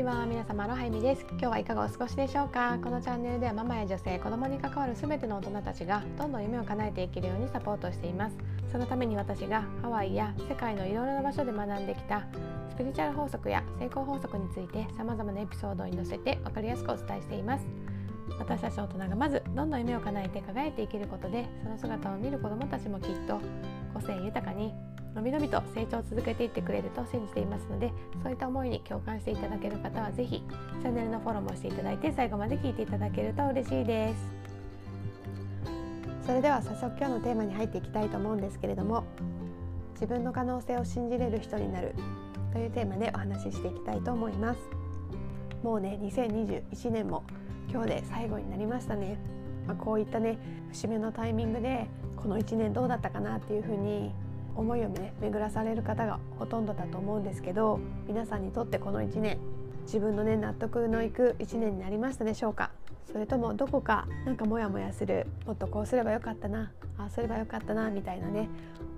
ビワ皆様アロハイミです。今日はいかがお過ごしでしょうか？このチャンネルではママや女性子供に関わる全ての大人たちがどんどん夢を叶えていけるようにサポートしています。そのために私がハワイや世界のいろいろな場所で学んできたスピリチュアル法則や成功法則について様々なエピソードに載せて分かりやすくお伝えしています。私たち大人がまずどんどん夢を叶えて輝いていけることでその姿を見る子どもたちもきっと個性豊かにのびのびと成長を続けていってくれると信じていますのでそういった思いに共感していただける方は是非チャンネルのフォローもしていただいて最後まで聞いていただけると嬉しいです。それでは早速今日のテーマに入っていきたいと思うんですけれども自分の可能性を信じれる人になるというテーマでお話ししていきたいと思います。もうね2021年も今日で最後になりましたね、まあ、こういったね節目のタイミングでこの1年どうだったかなっていうふうに思いをね巡らされる方がほとんどだと思うんですけど皆さんにとってこの1年自分のね納得のいく1年になりましたでしょうか？それともどこかなんかモヤモヤするもっとこうすればよかったなああすればよかったなみたいなね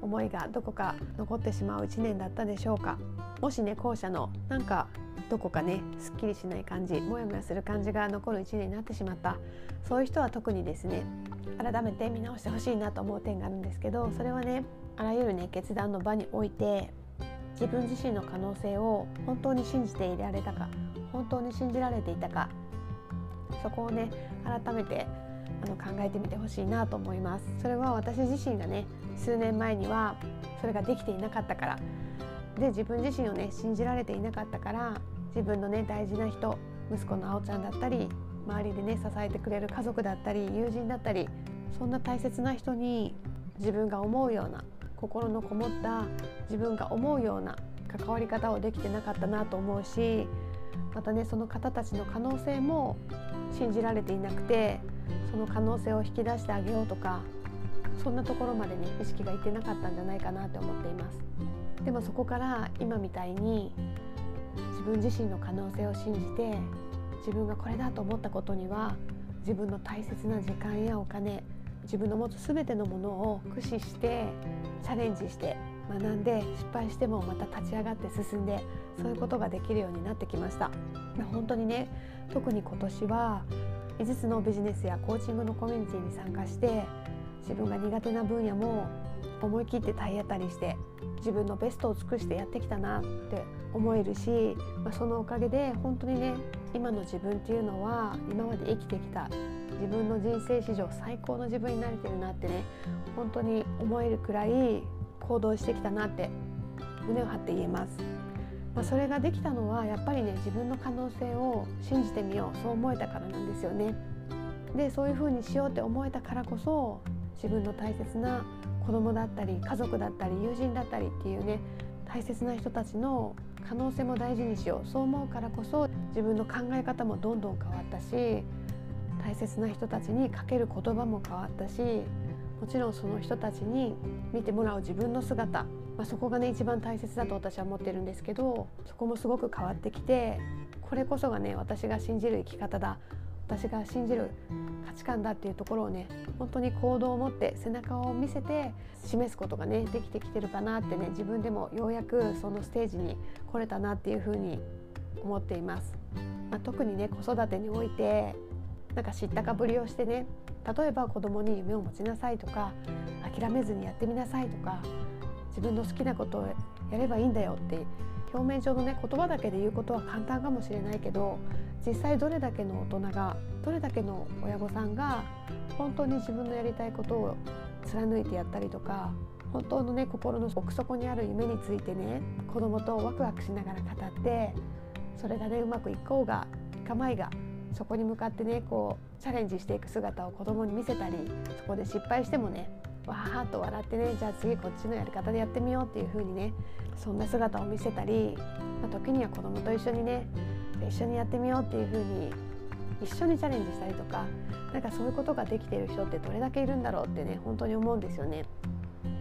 思いがどこか残ってしまう1年だったでしょうか？もしね後者のなんかどこかねすっきりしない感じモヤモヤする感じが残る1年になってしまった。そういう人は特にですね改めて見直してほしいなと思う点があるんですけどそれはねあらゆるね決断の場において自分自身の可能性を本当に信じていられたか本当に信じられていたかそこをね改めてあの考えてみてほしいなと思います。それは私自身がね数年前にはそれができていなかったからで自分自身をね信じられていなかったから自分のね大事な人息子のあおちゃんだったり周りでね支えてくれる家族だったり友人だったりそんな大切な人に自分が思うような心のこもった自分が思うような関わり方をできてなかったなと思うしまたねその方たちの可能性も信じられていなくてその可能性を引き出してあげようとかそんなところまでね意識がいってなかったんじゃないかなって思っています。でもそこから今みたいに自分自身の可能性を信じて自分がこれだと思ったことには自分の大切な時間やお金自分の持つ全てのものを駆使してチャレンジして学んで失敗してもまた立ち上がって進んでそういうことができるようになってきました。本当にね特に今年は5つのビジネスやコーチングのコミュニティに参加して自分が苦手な分野も思い切って体当たりして自分のベストを尽くしてやってきたなって思えるし、まあ、そのおかげで本当にね今の自分っていうのは今まで生きてきた自分の人生史上最高の自分になれてるなってね本当に思えるくらい行動してきたなって胸を張って言えます。まあ、それができたのはやっぱりね自分の可能性を信じてみようそう思えたからなんですよね。でそういうふうにしようって思えたからこそ自分の大切な子供だったり家族だったり友人だったりっていうね大切な人たちの可能性も大事にしようそう思うからこそ自分の考え方もどんどん変わったし大切な人たちにかける言葉も変わったしもちろんその人たちに見てもらう自分の姿、まあ、そこがね一番大切だと私は思ってるんですけどそこもすごく変わってきてこれこそがね私が信じる生き方だ私が信じる価値観だっていうところをね本当に行動を持って背中を見せて示すことがねできてきてるかなってね自分でもようやくそのステージに来れたなっていうふうに思っています。まあ、特にね子育てにおいてなんか知ったかぶりをしてね例えば子供に夢を持ちなさいとか諦めずにやってみなさいとか自分の好きなことをやればいいんだよって表面上のね言葉だけで言うことは簡単かもしれないけど実際どれだけの大人がどれだけの親御さんが本当に自分のやりたいことを貫いてやったりとか本当のね心の奥底にある夢についてね子供とワクワクしながら語ってそれがねうまくいこうがいかまいがそこに向かってねこうチャレンジしていく姿を子供に見せたりそこで失敗してもねわーっと笑ってねじゃあ次こっちのやり方でやってみようっていう風にねそんな姿を見せたり、まあ、時には子供と一緒にね一緒にやってみようっていう風に一緒にチャレンジしたりとかなんかそういうことができてる人ってどれだけいるんだろうってね本当に思うんですよね。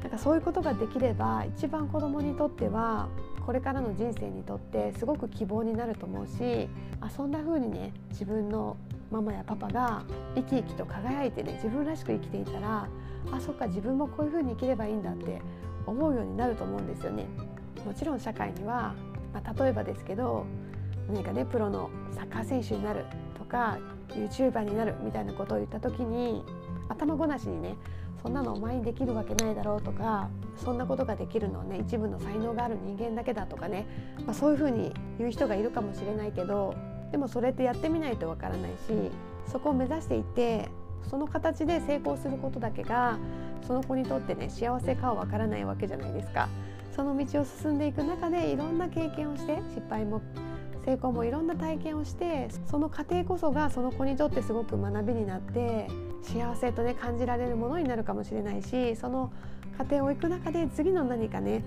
なんかそういうことができれば一番子供にとってはこれからの人生にとってすごく希望になると思うしあそんな風にね自分のママやパパが生き生きと輝いてね自分らしく生きていたらあそっか自分もこういう風に生きればいいんだって思うようになると思うんですよね。もちろん社会には、まあ、例えばですけど何かねプロのサッカー選手になるとか YouTuber になるみたいなことを言った時に頭ごなしにねそんなのお前にできるわけないだろうとかそんなことができるのはね一部の才能がある人間だけだとかね、まあ、そういうふうに言う人がいるかもしれないけどでもそれってやってみないとわからないしそこを目指していてその形で成功することだけがその子にとってね幸せかはわからないわけじゃないですか。その道を進んでいく中でいろんな経験をして失敗も成功もいろんな体験をしてその過程こそがその子にとってすごく学びになって幸せとね感じられるものになるかもしれないしその過程を行く中で次の何かね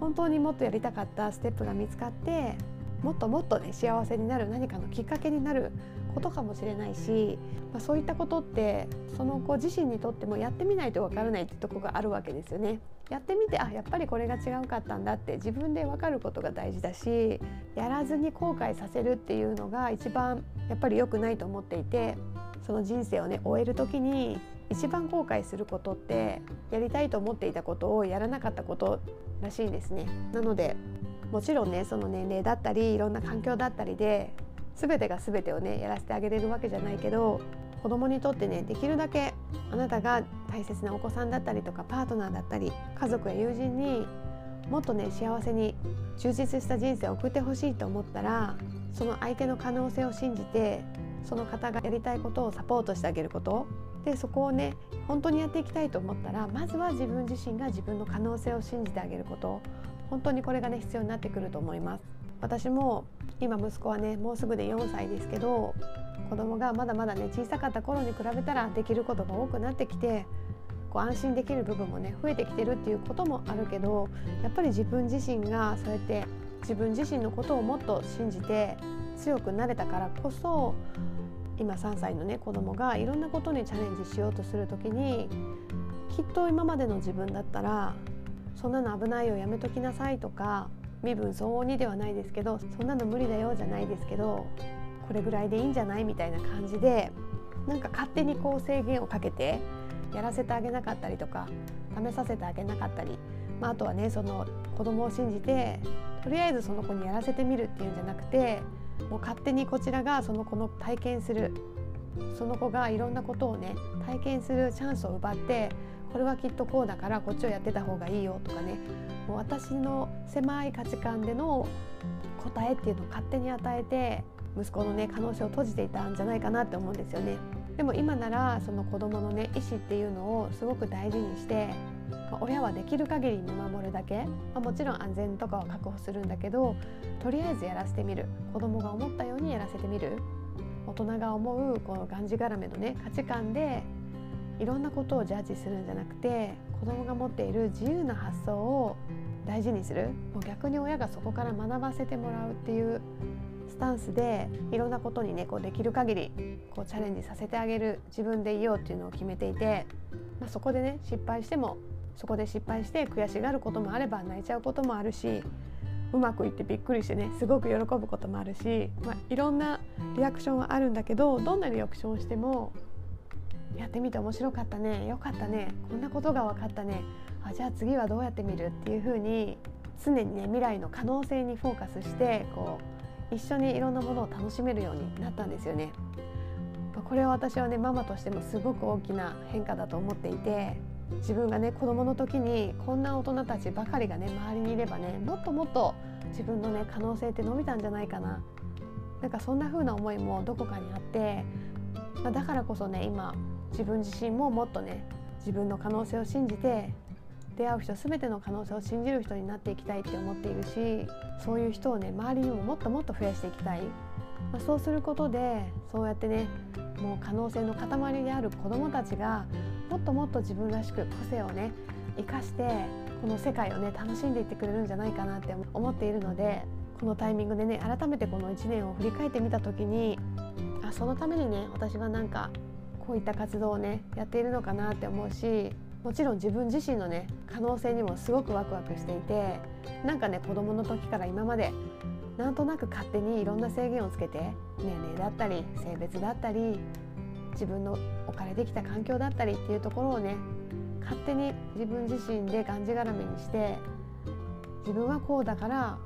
本当にもっとやりたかったステップが見つかってもっともっとね幸せになる何かのきっかけになることかもしれないし、まあ、そういったことってその子自身にとってもやってみないとわからないってとこがあるわけですよね。やってみてあやっぱりこれが違うかったんだって自分で分かることが大事だしやらずに後悔させるっていうのが一番やっぱり良くないと思っていてその人生をね終える時に一番後悔することってやりたいと思っていたことをやらなかったことらしいんですね。なのでもちろんねその年齢だったりいろんな環境だったりで全てが全てをねやらせてあげれるわけじゃないけど子供にとってねできるだけあなたが大切なお子さんだったりとかパートナーだったり家族や友人にもっとね幸せに充実した人生を送ってほしいと思ったらその相手の可能性を信じてその方がやりたいことをサポートしてあげること。でそこをね本当にやっていきたいと思ったらまずは自分自身が自分の可能性を信じてあげること。本当にこれがね必要になってくると思います。私も今息子はねもうすぐで4歳ですけど子供がまだまだね小さかった頃に比べたらできることが多くなってきてこう安心できる部分もね増えてきてるっていうこともあるけどやっぱり自分自身がそうやって自分自身のことをもっと信じて強くなれたからこそ今3歳のね子供がいろんなことにチャレンジしようとする時にきっと今までの自分だったらそんなの危ないよやめときなさいとか身分相応にではないですけどそんなの無理だよじゃないですけどこれぐらいでいいんじゃない？みたいな感じでなんか勝手にこう制限をかけてやらせてあげなかったりとか試させてあげなかったり、まあ、あとはねその子供を信じてとりあえずその子にやらせてみるっていうんじゃなくてもう勝手にこちらがその子の体験するその子がいろんなことをね体験するチャンスを奪ってこれはきっとこうだからこっちをやってた方がいいよとかね。もう私の狭い価値観での答えっていうのを勝手に与えて息子のね可能性を閉じていたんじゃないかなって思うんですよね。でも今ならその子どものね意思っていうのをすごく大事にして、ま、親はできる限り見守るだけ、まあ、もちろん安全とかは確保するんだけどとりあえずやらせてみる。子どもが思ったようにやらせてみる。大人が思うこのがんじがらめのね価値観でいろんなことをジャッジするんじゃなくて子どもが持っている自由な発想を大事にする。もう逆に親がそこから学ばせてもらうっていうスタンスでいろんなことにねこうできる限りこうチャレンジさせてあげる自分でいようっていうのを決めていて、まあ、そこでね失敗してもそこで失敗して悔しがることもあれば泣いちゃうこともあるしうまくいってびっくりしてねすごく喜ぶこともあるし、まあ、いろんなリアクションはあるんだけどどんなリアクションをしてもやってみて面白かったね。よかったね。こんなことが分かったね。あじゃあ次はどうやってみる？っていう風に常にね未来の可能性にフォーカスしてこう一緒にいろんなものを楽しめるようになったんですよね。これは私はねママとしてもすごく大きな変化だと思っていて自分がね子供の時にこんな大人たちばかりがね周りにいればねもっともっと自分のね可能性って伸びたんじゃないかな。なんかそんな風な思いもどこかにあって、まあ、だからこそね今自分自身ももっとね自分の可能性を信じて出会う人全ての可能性を信じる人になっていきたいって思っているしそういう人をね周りにももっともっと増やしていきたい、まあ、そうすることでそうやってねもう可能性の塊である子どもたちがもっともっと自分らしく個性をね生かしてこの世界をね楽しんでいってくれるんじゃないかなって思っているのでこのタイミングでね改めてこの1年を振り返ってみた時にあそのためにね私はなんかこういった活動をねやっているのかなって思うしもちろん自分自身のね可能性にもすごくワクワクしていてなんかね子どもの時から今までなんとなく勝手にいろんな制限をつけて年齢だったり性別だったり自分の置かれてきた環境だったりっていうところをね勝手に自分自身でがんじがらめにして自分はこうだから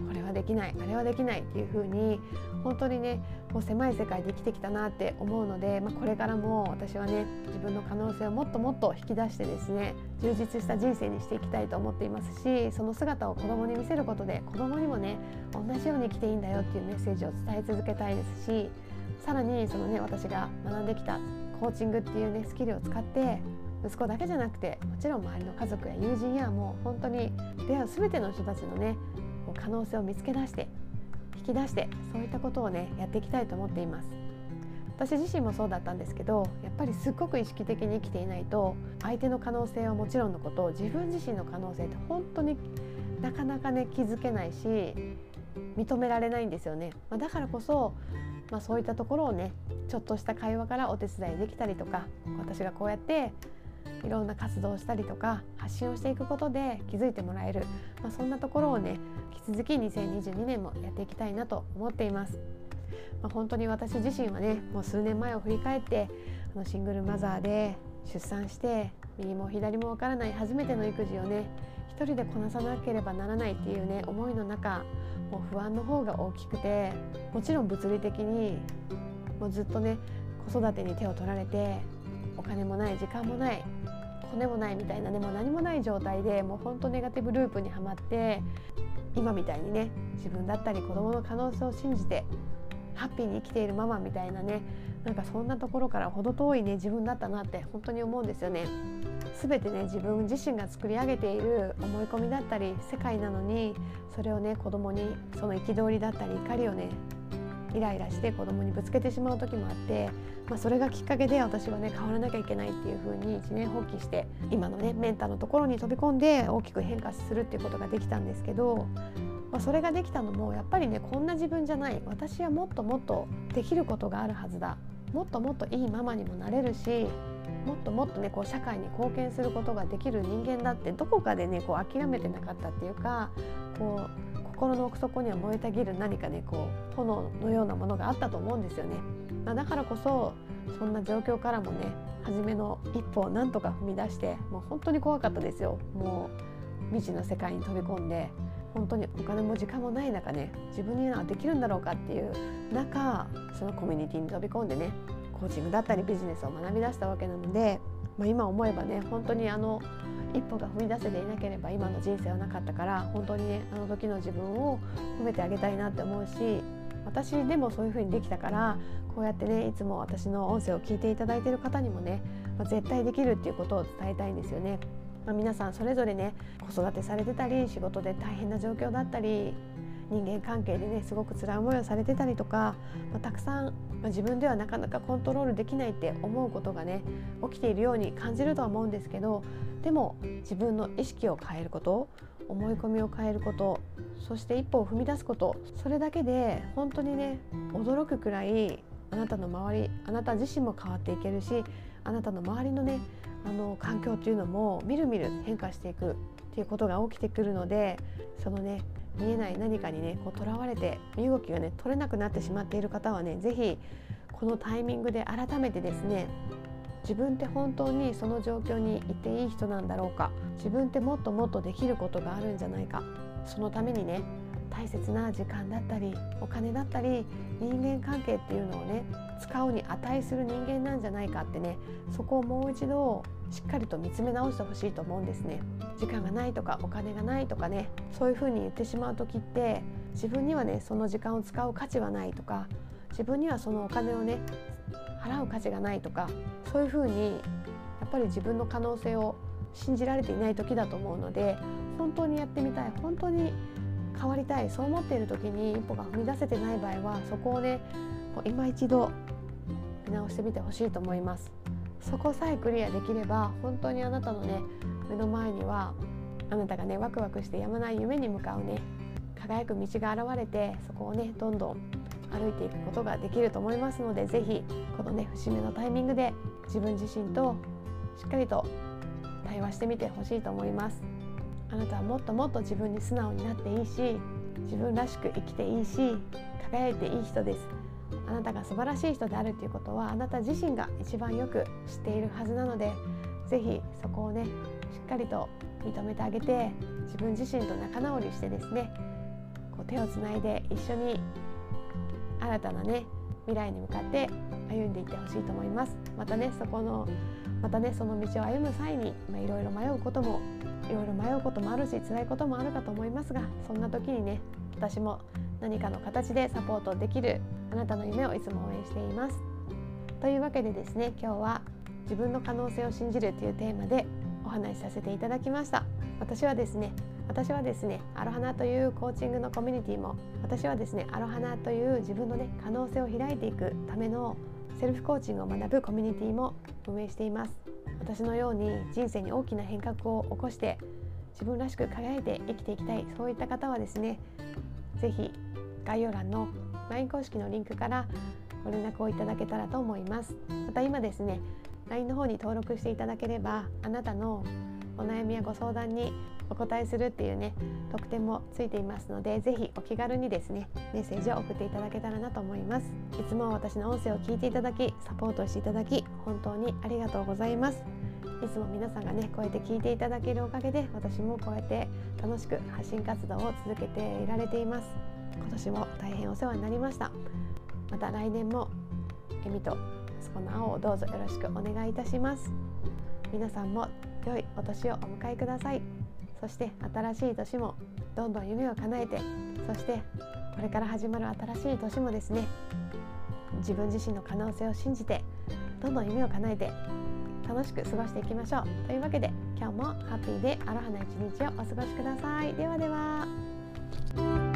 これはできないあれはできないっていう風に本当にねもう狭い世界で生きてきたなって思うので、まあ、これからも私はね自分の可能性をもっともっと引き出してですね充実した人生にしていきたいと思っていますしその姿を子供に見せることで子供にもね同じように生きていいんだよっていうメッセージを伝え続けたいですしさらにそのね私が学んできたコーチングっていうねスキルを使って息子だけじゃなくてもちろん周りの家族や友人やもう本当に出会う全ての人たちのねこう可能性を見つけ出して引き出してそういったことをねやっていきたいと思っています。私自身もそうだったんですけどやっぱりすっごく意識的に生きていないと相手の可能性はもちろんのこと自分自身の可能性って本当になかなかね気づけないし認められないんですよね、まあ、だからこそ、まあ、そういったところをねちょっとした会話からお手伝いできたりとか私がこうやっていろんな活動をしたりとか発信をしていくことで気づいてもらえる、まあ、そんなところをね引き続き2022年もやっていきたいなと思っています。まあ、本当に私自身はねもう数年前を振り返ってあのシングルマザーで出産して右も左もわからない初めての育児をね一人でこなさなければならないっていうね思いの中もう不安の方が大きくてもちろん物理的にもうずっとね子育てに手を取られてお金もない時間もない骨もないみたいなねもう何もない状態でもうほんとネガティブループにはまって今みたいにね自分だったり子どもの可能性を信じてハッピーに生きているママみたいなねなんかそんなところから程遠いね自分だったなって本当に思うんですよね。全てね自分自身が作り上げている思い込みだったり世界なのにそれをね子供にその憤りだったり怒りをねイライラして子供にぶつけてしまう時もあって、まあ、それがきっかけで私はね変わらなきゃいけないっていう風に一年放棄して今のねメンターのところに飛び込んで大きく変化するっていうことができたんですけど、まあ、それができたのもやっぱりねこんな自分じゃない私はもっともっとできることがあるはずだもっともっといいママにもなれるしもっともっとねこう社会に貢献することができる人間だってどこかでねこう諦めてなかったっていうかこう心の奥底には燃えたぎる何かねこう炎のようなものがあったと思うんですよね。まあ、だからこそそんな状況からもね初めの一歩をなんとか踏み出してもう本当に怖かったですよ。もう未知の世界に飛び込んで本当にお金も時間もない中ね自分にはできるんだろうかっていう中そのコミュニティに飛び込んでねコーチングだったりビジネスを学び出したわけなので、まあ、今思えばね本当にあの一歩が踏み出せていなければ今の人生はなかったから本当にねあの時の自分を褒めてあげたいなって思うし私でもそういう風にできたからこうやってねいつも私の音声を聞いていただいている方にもね、まあ、絶対できるっていうことを伝えたいんですよね。まあ、皆さんそれぞれね子育てされてたり仕事で大変な状況だったり人間関係でねすごく辛い思いをされてたりとか、まあ、たくさん、まあ、自分ではなかなかコントロールできないって思うことがね起きているように感じるとは思うんですけどでも自分の意識を変えること思い込みを変えることそして一歩を踏み出すことそれだけで本当にね驚くくらいあなたの周りあなた自身も変わっていけるしあなたの周りのねあの環境っていうのもみるみる変化していくっていうことが起きてくるのでそのね見えない何かにねこう囚われて身動きがね取れなくなってしまっている方はね是非このタイミングで改めてですね自分って本当にその状況にいていい人なんだろうか自分ってもっともっとできることがあるんじゃないかそのためにね大切な時間だったりお金だったり人間関係っていうのをね使うに値する人間なんじゃないかってねそこをもう一度しっかりと見つめ直してほしいと思うんですね。時間がないとかお金がないとかねそういうふうに言ってしまう時って自分にはねその時間を使う価値はないとか自分にはそのお金をね払う価値がないとかそういうふうにやっぱり自分の可能性を信じられていない時だと思うので本当にやってみたい本当に変わりたいそう思っている時に一歩が踏み出せてない場合はそこをね今一度見直してみてほしいと思います。そこさえクリアできれば本当にあなたのね目の前にはあなたがねワクワクしてやまない夢に向かうね輝く道が現れてそこをねどんどん歩いていくことができると思いますので是非このね節目のタイミングで自分自身としっかりと対話してみてほしいと思います。あなたはもっともっと自分に素直になっていいし自分らしく生きていいし輝いていい人です。あなたが素晴らしい人であるということはあなた自身が一番よく知っているはずなので是非そこをねしっかりと認めてあげて自分自身と仲直りしてですねこう手をつないで一緒に新たなね未来に向かって歩んでいってほしいと思います。またねそこのまたねその道を歩む際にいろいろ迷うこともいろいろ迷うこともあるし辛いこともあるかと思いますがそんな時にね私も何かの形でサポートできるあなたの夢をいつも応援しています。というわけでですね今日は自分の可能性を信じるというテーマでお話しさせていただきました。私はですね私はですねアロハナというコーチングのコミュニティも私はですねアロハナという自分のね可能性を開いていくためのセルフコーチングを学ぶコミュニティも運営しています。私のように人生に大きな変革を起こして自分らしく輝いて生きていきたい。そういった方はですね是非概要欄の LINE 公式のリンクからご連絡をいただけたらと思います。また今ですね LINE の方に登録していただければあなたのお悩みやご相談にお答えするっていうね特典もついていますのでぜひお気軽にですねメッセージを送っていただけたらなと思います。いつも私の音声を聞いていただきサポートしていただき本当にありがとうございます。いつも皆さんがねこうやって聞いていただけるおかげで私もこうやって楽しく発信活動を続けていられています。今年も大変お世話になりました。また来年もエミと息子の青をどうぞよろしくお願いいたします。皆さんも良いお年をお迎えください。そして新しい年もどんどん夢を叶えてそしてこれから始まる新しい年もですね。自分自身の可能性を信じてどんどん夢を叶えて楽しく過ごしていきましょう。というわけで今日もハッピーでアロハな一日をお過ごしください。ではでは。